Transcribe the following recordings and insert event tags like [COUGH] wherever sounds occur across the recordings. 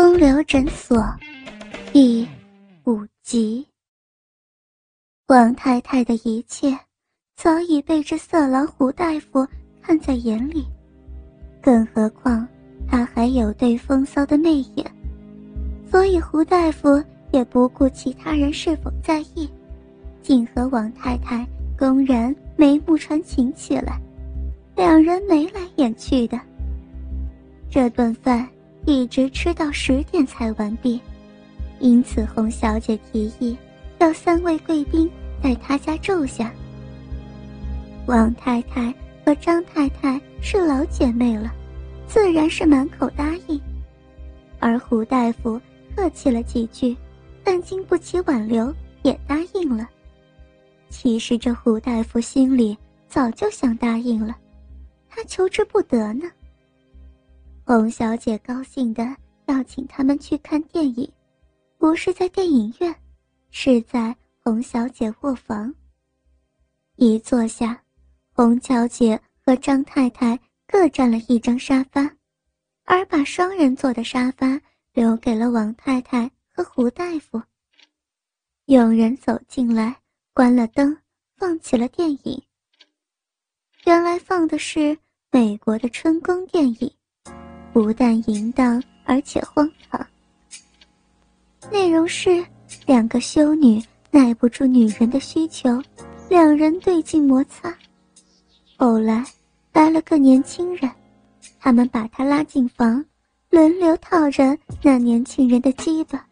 风流诊所第五集。王太太的一切早已被这色狼胡大夫看在眼里，更何况他还有对风骚的媚眼，所以胡大夫也不顾其他人是否在意，竟和王太太公然眉目传情起来，两人眉来眼去的。这顿饭。一直吃到十点才完毕，因此洪小姐提议要三位贵宾在她家住下。王太太和张太太是老姐妹了，自然是满口答应。而胡大夫客气了几句，但经不起挽留，也答应了。其实这胡大夫心里早就想答应了，他求之不得呢。洪小姐高兴的要请他们去看电影，不是在电影院，是在洪小姐卧房。一坐下，洪小姐和张太太各占了一张沙发，而把双人座的沙发留给了王太太和胡大夫。有人走进来，关了灯，放起了电影。原来放的是美国的春宫电影。不但淫荡，而且荒唐。内容是两个修女耐不住女人的需求，两人对镜摩擦。后来来了个年轻人，他们把他拉进房，轮流套着那年轻人的鸡巴，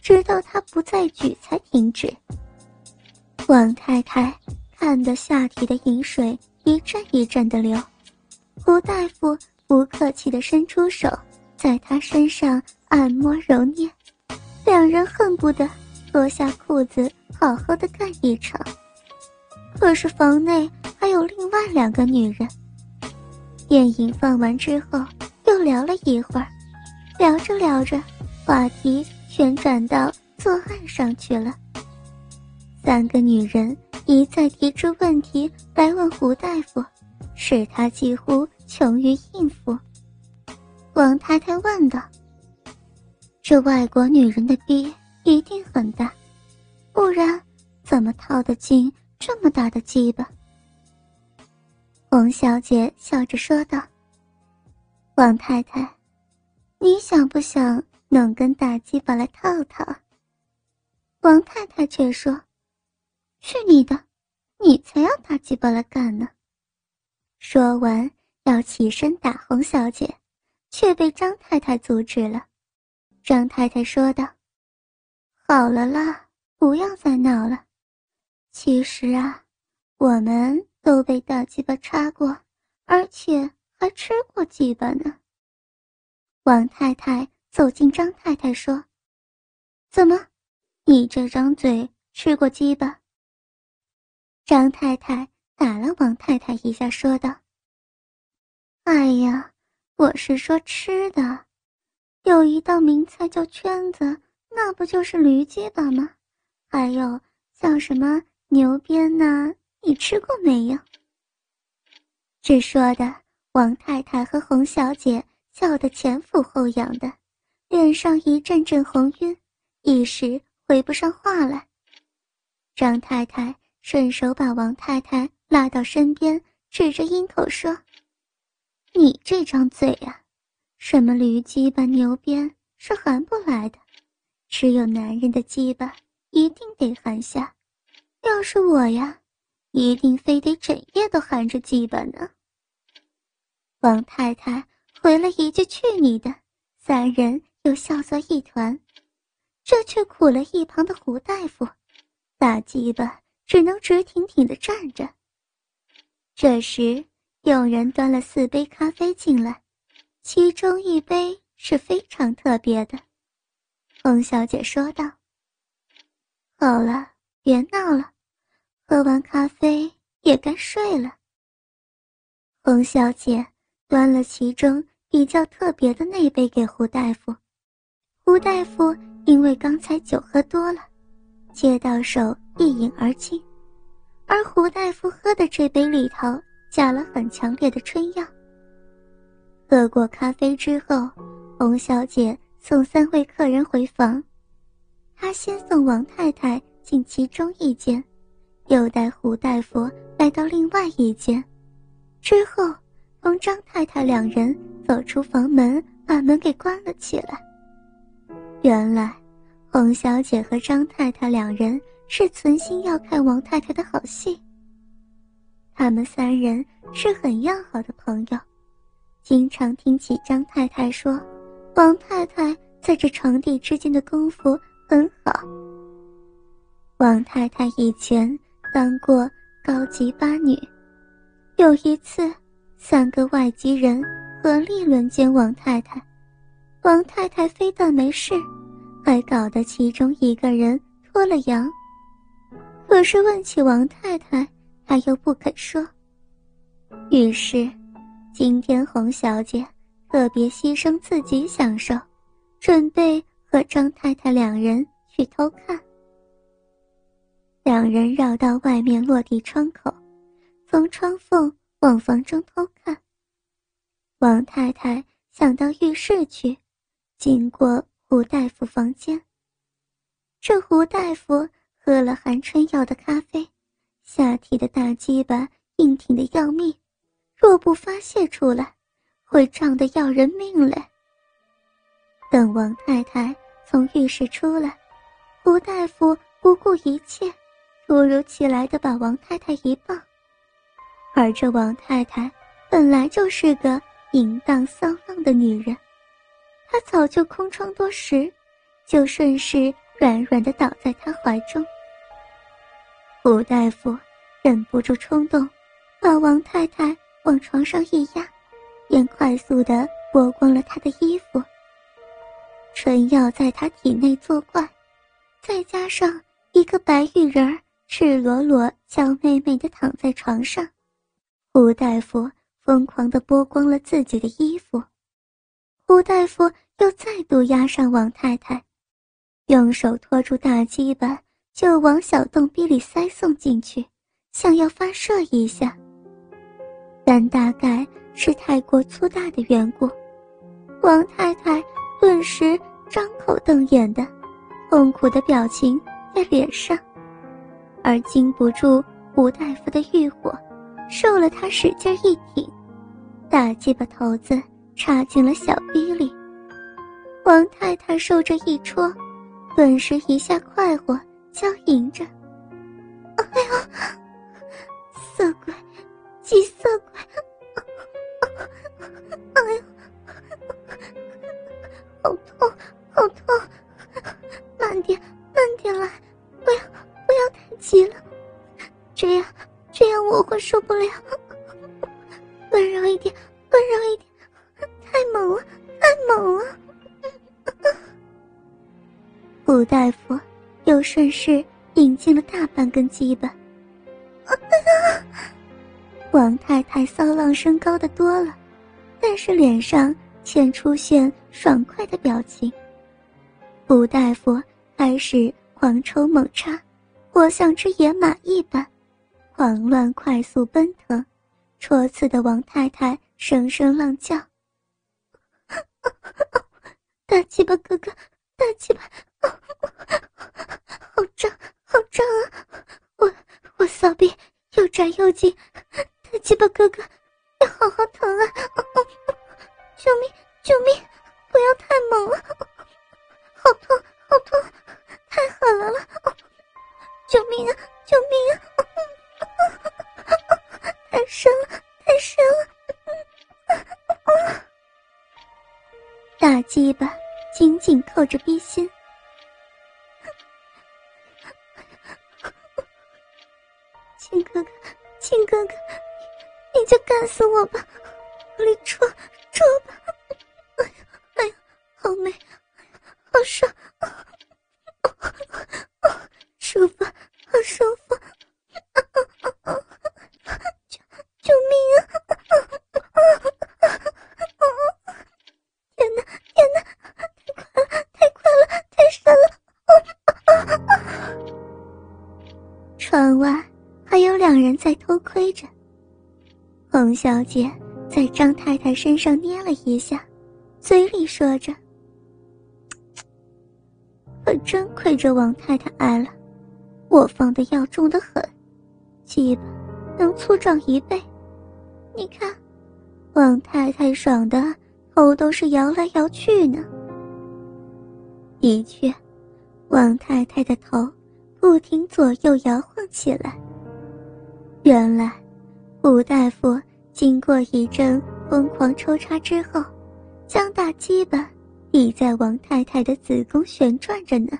直到他不再举才停止。王太太看得下体的饮水一阵一阵的流，胡大夫。不客气地伸出手，在他身上按摩揉捏，两人恨不得脱下裤子好好的干一场。可是房内还有另外两个女人。电影放完之后，又聊了一会儿，聊着聊着，话题旋转到做爱上去了。三个女人一再提出问题来问胡大夫，使他几乎。穷于应付，王太太问道：“这外国女人的逼一定很大，不然怎么套得进这么大的鸡巴？”洪小姐笑着说道：“王太太，你想不想弄根大鸡巴来套套？”王太太却说：“去你的，你才要大鸡巴来干呢！”说完。要起身打洪小姐，却被张太太阻止了。张太太说道：“好了啦，不要再闹了。其实啊，我们都被大鸡巴插过，而且还吃过鸡巴呢。”王太太走近张太太说：“怎么，你这张嘴吃过鸡巴？”张太太打了王太太一下，说道。哎呀，我是说吃的，有一道名菜叫圈子，那不就是驴鸡巴吗？还有叫什么牛鞭呢？你吃过没有？这说的王太太和洪小姐笑得前俯后仰的，脸上一阵阵红晕，一时回不上话来。张太太顺手把王太太拉到身边，指着阴口说。你这张嘴呀，什么驴鸡巴、牛鞭是含不来的，只有男人的鸡巴一定得含下。要是我呀，一定非得整夜都含着鸡巴呢。王太太回了一句“去你的”，三人又笑作一团，这却苦了一旁的胡大夫，大鸡巴只能直挺挺的站着。这时。有人端了四杯咖啡进来，其中一杯是非常特别的。洪小姐说道：“好了，别闹了，喝完咖啡也该睡了。”洪小姐端了其中比较特别的那杯给胡大夫。胡大夫因为刚才酒喝多了，接到手一饮而尽，而胡大夫喝的这杯里头。加了很强烈的春药。喝过咖啡之后，洪小姐送三位客人回房。她先送王太太进其中一间，又带胡大夫来到另外一间，之后同张太太两人走出房门，把门给关了起来。原来，洪小姐和张太太两人是存心要看王太太的好戏。他们三人是很要好的朋友，经常听起张太太说，王太太在这床底之间的功夫很好。王太太以前当过高级八女，有一次，三个外籍人合力轮奸王太太，王太太非但没事，还搞得其中一个人脱了羊。可是问起王太太。他又不肯说。于是，今天洪小姐特别牺牲自己享受，准备和张太太两人去偷看。两人绕到外面落地窗口，从窗缝往房中偷看。王太太想到浴室去，经过胡大夫房间。这胡大夫喝了含春药的咖啡。下体的大鸡巴硬挺的要命，若不发泄出来，会胀得要人命嘞。等王太太从浴室出来，胡大夫不顾一切，突如其来的把王太太一抱。而这王太太本来就是个淫荡骚浪的女人，她早就空窗多时，就顺势软软的倒在他怀中。胡大夫忍不住冲动，把王太太往床上一压，便快速的剥光了她的衣服。春药在她体内作怪，再加上一个白玉人儿赤裸裸、娇媚媚的躺在床上，胡大夫疯狂的剥光了自己的衣服。胡大夫又再度压上王太太，用手托住大鸡巴。就往小洞壁里塞送进去，想要发射一下，但大概是太过粗大的缘故，王太太顿时张口瞪眼的，痛苦的表情在脸上，而经不住吴大夫的欲火，受了他使劲一挺，大鸡巴头子插进了小逼里，王太太受这一戳，顿时一下快活。娇吟着：“哎呦，色鬼，急色鬼！哎呦，好痛，顺势引进了大半根鸡巴。王太太骚浪声高的多了，但是脸上却出现爽快的表情。吴大夫开始狂抽猛插，活像只野马一般，狂乱快速奔腾，戳刺的王太太声声浪叫：“ [LAUGHS] 大鸡巴哥哥，大鸡巴！”好胀啊！我我骚逼又窄又紧，大鸡巴哥哥，要好好疼啊！救命，救命！不要太猛了，好痛，好痛，太狠了了！救命啊，救命啊！太深了，太深了！大鸡巴紧紧扣着逼心。你就干死我吧，我里戳戳吧！哎呀，哎呀，好美，好爽，舒服，好舒服！救救命啊！天哪，天哪，太快了，太快了，太深了！窗外。还有两人在偷窥着。冯小姐在张太太身上捏了一下，嘴里说着：“可真亏着王太太挨了。我放的药重得很，鸡巴能粗壮一倍。你看，王太太爽的头都是摇来摇去呢。的确，王太太的头不停左右摇晃起来。原来，吴大夫经过一阵疯狂抽插之后，将大鸡巴抵在王太太的子宫旋转着呢。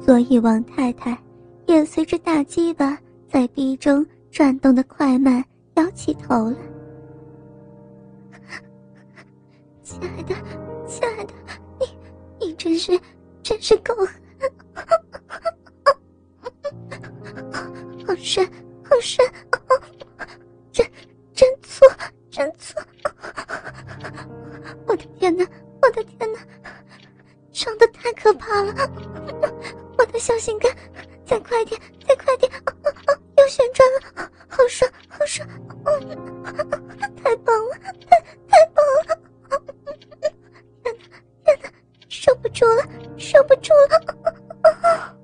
所以，王太太也随着大鸡巴在逼中转动的快慢。摇起头来，[LAUGHS] 亲爱的，亲爱的，你你真是真是够狠，好 [LAUGHS] 深好深，真粗，我的天哪，我的天哪，伤的太可怕了，我的小心肝，再快点，再快点，[LAUGHS] 又旋转了，好爽。好爽！[LAUGHS] 太棒了，太太棒了！天哪，天哪，受不住了，受不住了！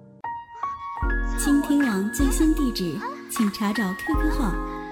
倾听网最新地址，请查找 QQ 号